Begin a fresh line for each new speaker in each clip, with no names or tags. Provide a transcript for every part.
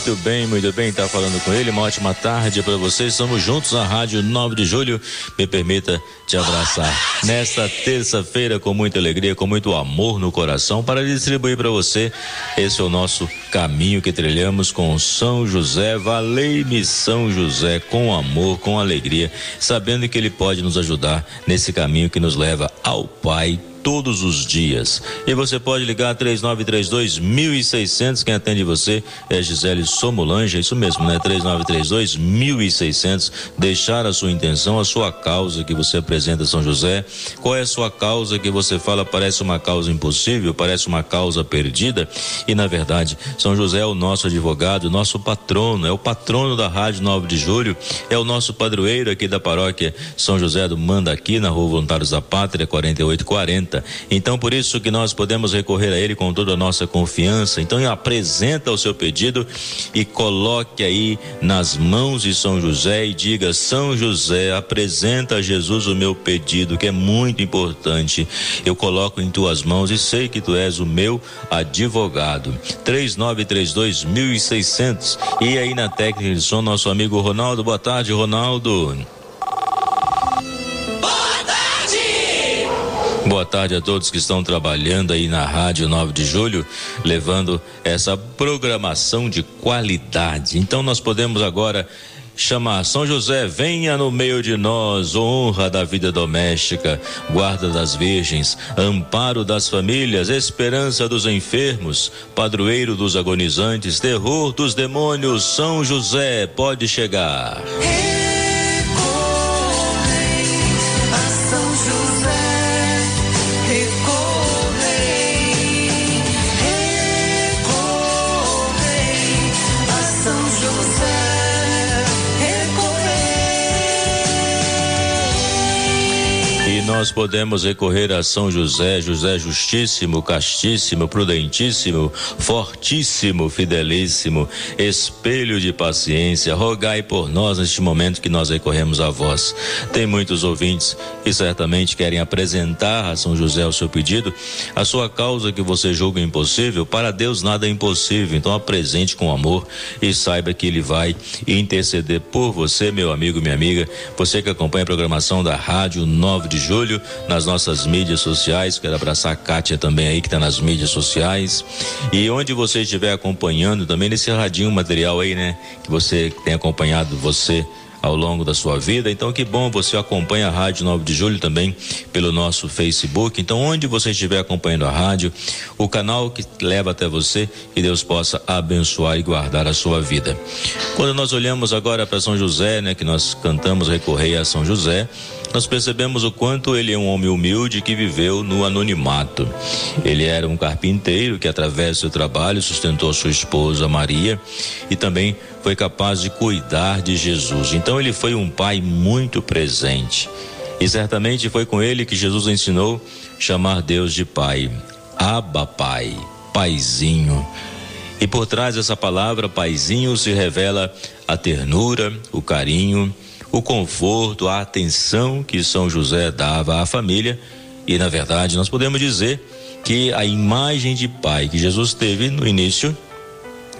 Muito bem, muito bem, tá falando com ele. Uma ótima tarde para vocês. Estamos juntos na Rádio 9 de Julho. Me permita te abraçar nesta terça-feira com muita alegria, com muito amor no coração para distribuir para você. Esse é o nosso caminho que trilhamos com São José. Valei-me São José com amor, com alegria, sabendo que ele pode nos ajudar nesse caminho que nos leva ao Pai todos os dias. E você pode ligar 3932 1600. Quem atende você é Gisele Somolange, é isso mesmo, né? 3932 1600. Deixar a sua intenção, a sua causa que você apresenta São José. Qual é a sua causa que você fala parece uma causa impossível, parece uma causa perdida? E na verdade, São José é o nosso advogado, nosso patrono, é o patrono da Rádio 9 de Julho, é o nosso padroeiro aqui da paróquia São José do Mandaqui, na Rua Voluntários da Pátria, 4840. Então, por isso que nós podemos recorrer a Ele com toda a nossa confiança. Então, apresenta o seu pedido e coloque aí nas mãos de São José e diga: São José, apresenta a Jesus o meu pedido, que é muito importante. Eu coloco em tuas mãos e sei que tu és o meu advogado. 3932 1600. E aí na técnica de som, nosso amigo Ronaldo. Boa tarde, Ronaldo. Tarde a todos que estão trabalhando aí na Rádio 9 de Julho, levando essa programação de qualidade. Então nós podemos agora chamar São José, venha no meio de nós, honra da vida doméstica, guarda das virgens, amparo das famílias, esperança dos enfermos, padroeiro dos agonizantes, terror dos demônios, São José, pode chegar. Nós podemos recorrer a São José, José justíssimo, castíssimo, prudentíssimo, fortíssimo, fidelíssimo, espelho de paciência, rogai por nós neste momento que nós recorremos a vós. Tem muitos ouvintes que certamente querem apresentar a São José o seu pedido, a sua causa que você julga impossível, para Deus nada é impossível, então apresente com amor e saiba que ele vai interceder por você, meu amigo, minha amiga, você que acompanha a programação da Rádio 9 de Julho Julho, nas nossas mídias sociais. Quero abraçar a Kátia também aí, que está nas mídias sociais. E onde você estiver acompanhando também nesse radinho material aí, né? Que você tem acompanhado você ao longo da sua vida. Então, que bom você acompanha a Rádio 9 de Julho também pelo nosso Facebook. Então, onde você estiver acompanhando a rádio, o canal que leva até você, que Deus possa abençoar e guardar a sua vida. Quando nós olhamos agora para São José, né, que nós cantamos Recorrei a São José, nós percebemos o quanto ele é um homem humilde que viveu no anonimato. Ele era um carpinteiro que, através do seu trabalho, sustentou sua esposa Maria e também foi capaz de cuidar de Jesus. Então, ele foi um pai muito presente. E certamente foi com ele que Jesus ensinou chamar Deus de Pai. Abba, Pai, Paizinho. E por trás dessa palavra, Paizinho, se revela a ternura, o carinho o conforto, a atenção que São José dava à família. E, na verdade, nós podemos dizer que a imagem de pai que Jesus teve no início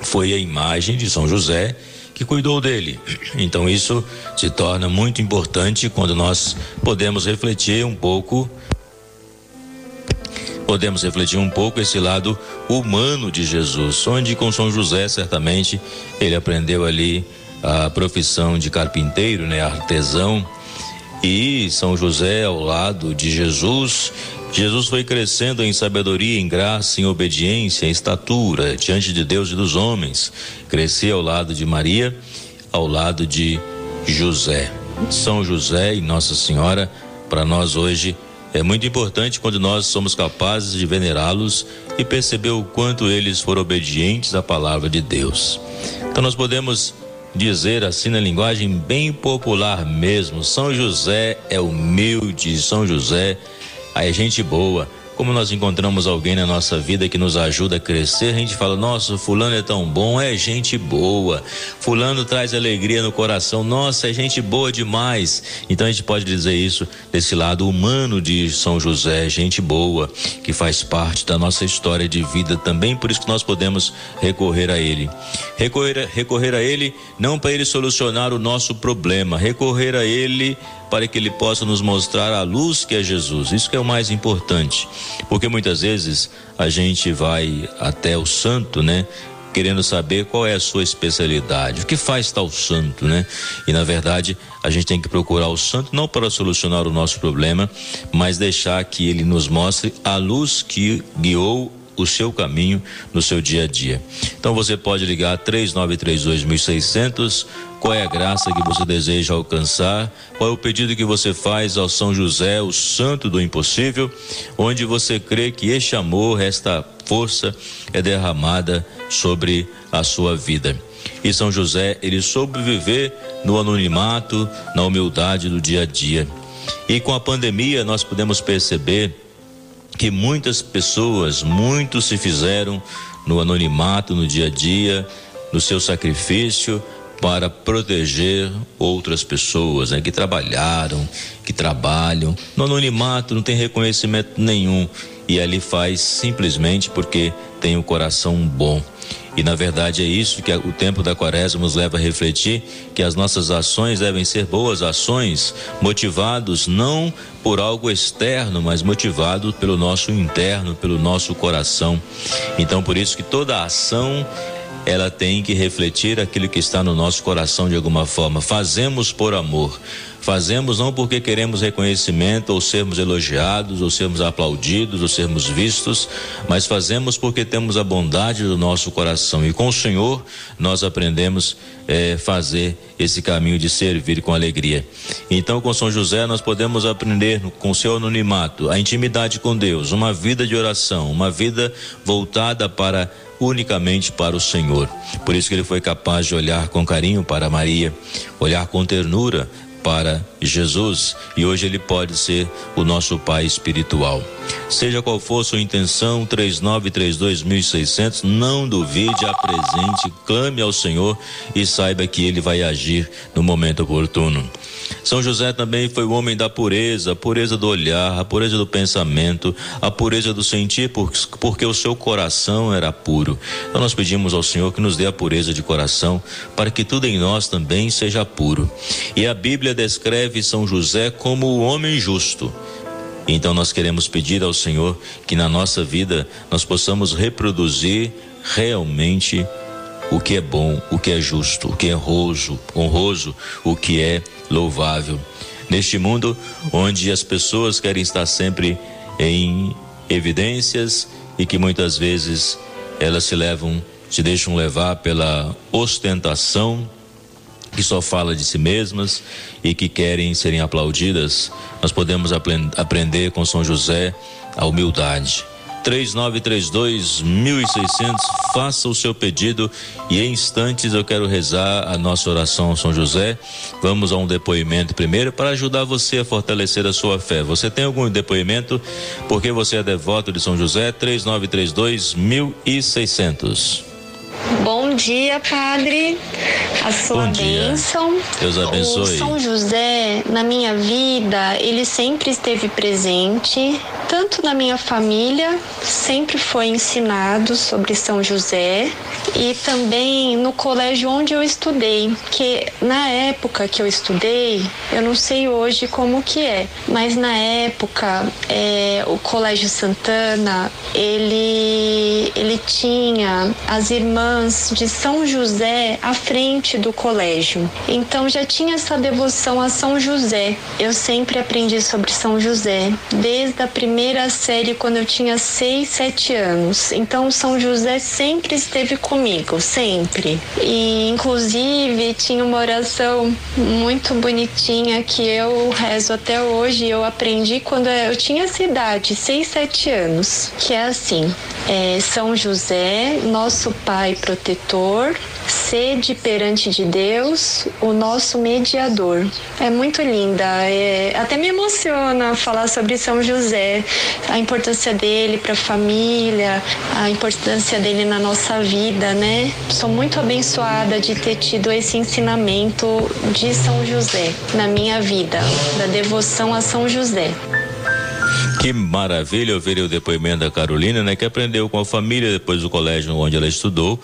foi a imagem de São José que cuidou dele. Então, isso se torna muito importante quando nós podemos refletir um pouco. Podemos refletir um pouco esse lado humano de Jesus, onde com São José, certamente, ele aprendeu ali a profissão de carpinteiro, né, artesão, e São José ao lado de Jesus. Jesus foi crescendo em sabedoria, em graça, em obediência, em estatura diante de Deus e dos homens. Crescia ao lado de Maria, ao lado de José. São José e Nossa Senhora, para nós hoje, é muito importante quando nós somos capazes de venerá-los e perceber o quanto eles foram obedientes à palavra de Deus. Então nós podemos dizer assim na linguagem bem popular mesmo. São José é humilde, São José é gente boa. Como nós encontramos alguém na nossa vida que nos ajuda a crescer, a gente fala: nossa, Fulano é tão bom, é gente boa. Fulano traz alegria no coração, nossa, é gente boa demais. Então a gente pode dizer isso desse lado humano de São José, gente boa, que faz parte da nossa história de vida também, por isso que nós podemos recorrer a Ele. Recorrer, recorrer a Ele não para Ele solucionar o nosso problema, recorrer a Ele para que ele possa nos mostrar a luz que é Jesus. Isso que é o mais importante, porque muitas vezes a gente vai até o santo, né? Querendo saber qual é a sua especialidade, o que faz tal santo, né? E na verdade, a gente tem que procurar o santo não para solucionar o nosso problema, mas deixar que ele nos mostre a luz que guiou o seu caminho no seu dia a dia. Então você pode ligar 3932 1600 qual é a graça que você deseja alcançar, qual é o pedido que você faz ao São José, o santo do impossível, onde você crê que este amor, esta força é derramada sobre a sua vida. E São José, ele soube viver no anonimato, na humildade do dia a dia. E com a pandemia nós podemos perceber que muitas pessoas, muitos se fizeram no anonimato, no dia a dia, no seu sacrifício, para proteger outras pessoas né, que trabalharam, que trabalham. No anonimato não tem reconhecimento nenhum e ali faz simplesmente porque tem o um coração bom. E na verdade é isso que o tempo da quaresma nos leva a refletir, que as nossas ações devem ser boas ações, motivados não por algo externo, mas motivados pelo nosso interno, pelo nosso coração. Então por isso que toda ação ela tem que refletir aquilo que está no nosso coração de alguma forma. Fazemos por amor. Fazemos não porque queremos reconhecimento ou sermos elogiados, ou sermos aplaudidos, ou sermos vistos, mas fazemos porque temos a bondade do nosso coração. E com o Senhor nós aprendemos é, fazer esse caminho de servir com alegria. Então, com São José, nós podemos aprender com seu anonimato a intimidade com Deus, uma vida de oração, uma vida voltada para unicamente para o Senhor. Por isso que ele foi capaz de olhar com carinho para Maria, olhar com ternura para Jesus e hoje ele pode ser o nosso pai espiritual. Seja qual for sua intenção, 3932.600, não duvide, apresente, clame ao Senhor e saiba que ele vai agir no momento oportuno. São José também foi o homem da pureza, a pureza do olhar, a pureza do pensamento, a pureza do sentir, porque o seu coração era puro. Então nós pedimos ao Senhor que nos dê a pureza de coração, para que tudo em nós também seja puro. E a Bíblia descreve São José como o homem justo. Então nós queremos pedir ao Senhor que na nossa vida nós possamos reproduzir realmente o que é bom, o que é justo, o que é honroso, honroso, o que é louvável. Neste mundo onde as pessoas querem estar sempre em evidências e que muitas vezes elas se levam, se deixam levar pela ostentação, que só fala de si mesmas e que querem serem aplaudidas, nós podemos aprender com São José a humildade 3932 1600. Faça o seu pedido e em instantes eu quero rezar a nossa oração São José. Vamos a um depoimento primeiro para ajudar você a fortalecer a sua fé. Você tem algum depoimento? Porque você é devoto de São José? 3932 1600.
Bom dia, Padre. A sua
Bom
dia. bênção.
Deus abençoe.
O São José, na minha vida, ele sempre esteve presente, tanto na minha família, sempre foi ensinado sobre São José, e também no colégio onde eu estudei, que na época que eu estudei, eu não sei hoje como que é, mas na época é, o Colégio Santana, ele, ele tinha as irmãs de São José à frente do colégio. Então já tinha essa devoção a São José. Eu sempre aprendi sobre São José, desde a primeira série, quando eu tinha 6, 7 anos. Então São José sempre esteve comigo, sempre. E inclusive tinha uma oração muito bonitinha que eu rezo até hoje. Eu aprendi quando eu tinha essa idade, 6, 7 anos, que é assim: é, São José, nosso Pai protetor, sede perante de Deus, o nosso mediador. É muito linda. É, até me emociona falar sobre São José, a importância dele para a família, a importância dele na nossa vida, né? Sou muito abençoada de ter tido esse ensinamento de São José na minha vida, da devoção a São José.
Que maravilha ouvir o depoimento da Carolina, né? Que aprendeu com a família depois do colégio onde ela estudou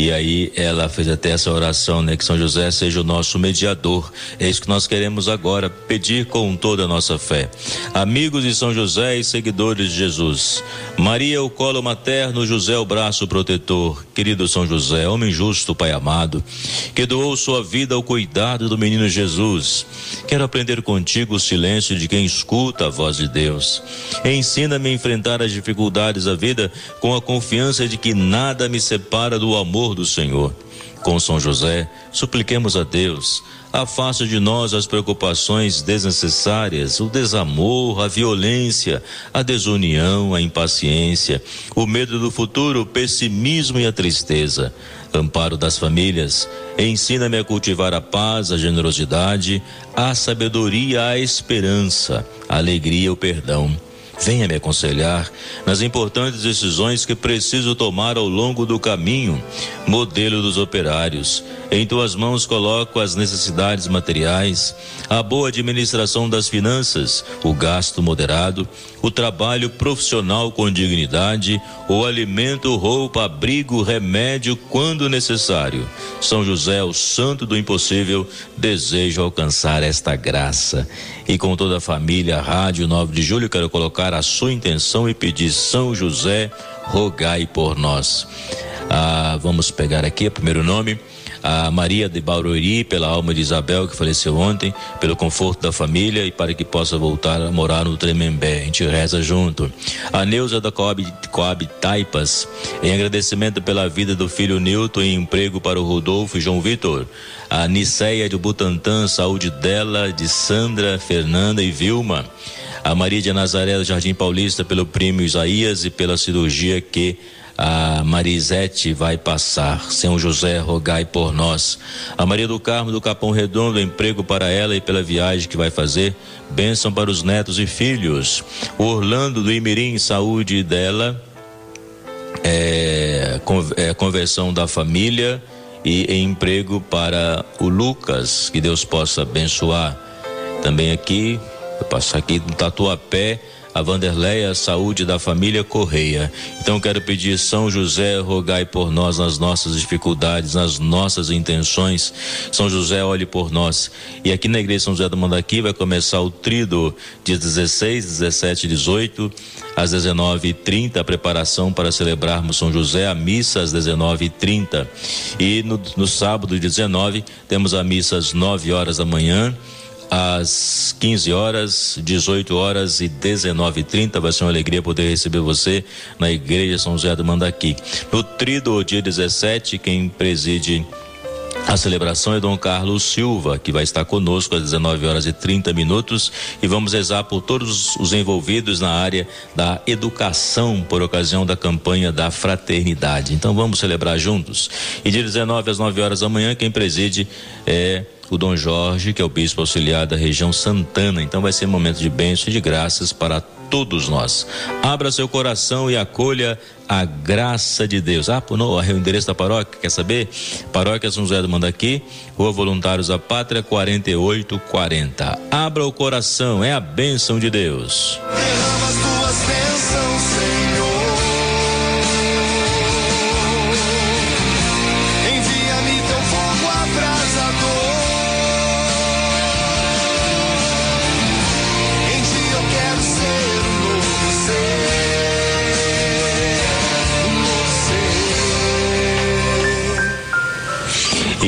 e aí ela fez até essa oração, né? Que São José seja o nosso mediador. É isso que nós queremos agora, pedir com toda a nossa fé. Amigos de São José e seguidores de Jesus. Maria, o colo materno, José, o braço protetor. Querido São José, homem justo, Pai amado, que doou sua vida ao cuidado do menino Jesus. Quero aprender contigo o silêncio de quem escuta a voz de Deus. Ensina-me a enfrentar as dificuldades da vida com a confiança de que nada me separa do amor do Senhor. Com São José, supliquemos a Deus, afaste de nós as preocupações desnecessárias, o desamor, a violência, a desunião, a impaciência, o medo do futuro, o pessimismo e a tristeza. Amparo das famílias, ensina-me a cultivar a paz, a generosidade, a sabedoria, a esperança, a alegria, o perdão Venha me aconselhar nas importantes decisões que preciso tomar ao longo do caminho. Modelo dos operários. Em tuas mãos coloco as necessidades materiais, a boa administração das finanças, o gasto moderado, o trabalho profissional com dignidade, o alimento, roupa, abrigo, remédio quando necessário. São José, o santo do impossível, desejo alcançar esta graça. E com toda a família, Rádio 9 de Julho, quero colocar a sua intenção e pedir São José, rogai por nós. Ah, vamos pegar aqui o primeiro nome a Maria de Barueri, pela alma de Isabel, que faleceu ontem, pelo conforto da família e para que possa voltar a morar no Tremembé. A gente reza junto. A Neuza da Coab, Coab Taipas, em agradecimento pela vida do filho Newton e emprego para o Rodolfo e João Vitor. A Niceia de Butantã, saúde dela, de Sandra, Fernanda e Vilma. A Maria de Nazaré do Jardim Paulista pelo primo Isaías e pela cirurgia que a Marisete vai passar. São José, rogai por nós. A Maria do Carmo do Capão Redondo, emprego para ela e pela viagem que vai fazer. Bênção para os netos e filhos. O Orlando do Imirim, saúde dela. É, é, conversão da família e emprego para o Lucas, que Deus possa abençoar. Também aqui, eu passo aqui no Tatuapé a Vanderleia Saúde da Família Correia. Então quero pedir São José, rogai por nós nas nossas dificuldades, nas nossas intenções. São José, olhe por nós. E aqui na igreja São José do Mandaqui vai começar o trido dia 16, 17 e 18 às 19h30, a preparação para celebrarmos São José, a missa às 19h30. E no, no sábado, 19, temos a missa às 9 horas da manhã às 15 horas, 18 horas e 19h30. Vai ser uma alegria poder receber você na Igreja São José do Mandaqui. No Trido, dia 17, quem preside a celebração é Dom Carlos Silva, que vai estar conosco às 19 horas e 30 minutos e vamos rezar por todos os envolvidos na área da educação por ocasião da campanha da fraternidade. Então vamos celebrar juntos. E de 19 às 9 horas da manhã, quem preside é o Dom Jorge, que é o bispo auxiliar da região Santana. Então vai ser um momento de bênção e de graças para todos nós. Abra seu coração e acolha a graça de Deus. Ah, não, o endereço da paróquia, quer saber? Paróquia São José do Mandaqui, Rua Voluntários da Pátria, 4840. Abra o coração, é a bênção de Deus.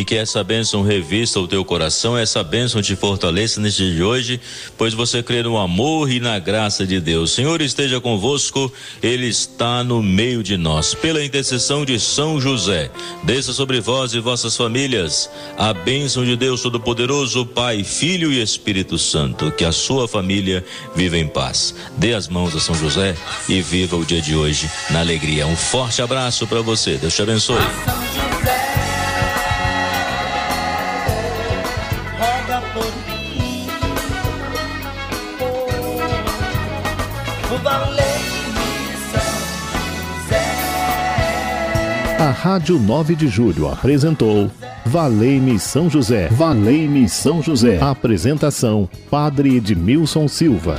E que essa bênção revista o teu coração, essa bênção te fortaleça neste dia de hoje, pois você crê no amor e na graça de Deus. Senhor esteja convosco, Ele está no meio de nós. Pela intercessão de São José, desça sobre vós e vossas famílias a bênção de Deus Todo-Poderoso, Pai, Filho e Espírito Santo. Que a sua família viva em paz. Dê as mãos a São José e viva o dia de hoje na alegria. Um forte abraço para você. Deus te abençoe.
A Rádio 9 de Julho apresentou Valei-me São José. Valei-me São José. Apresentação: Padre Edmilson Silva.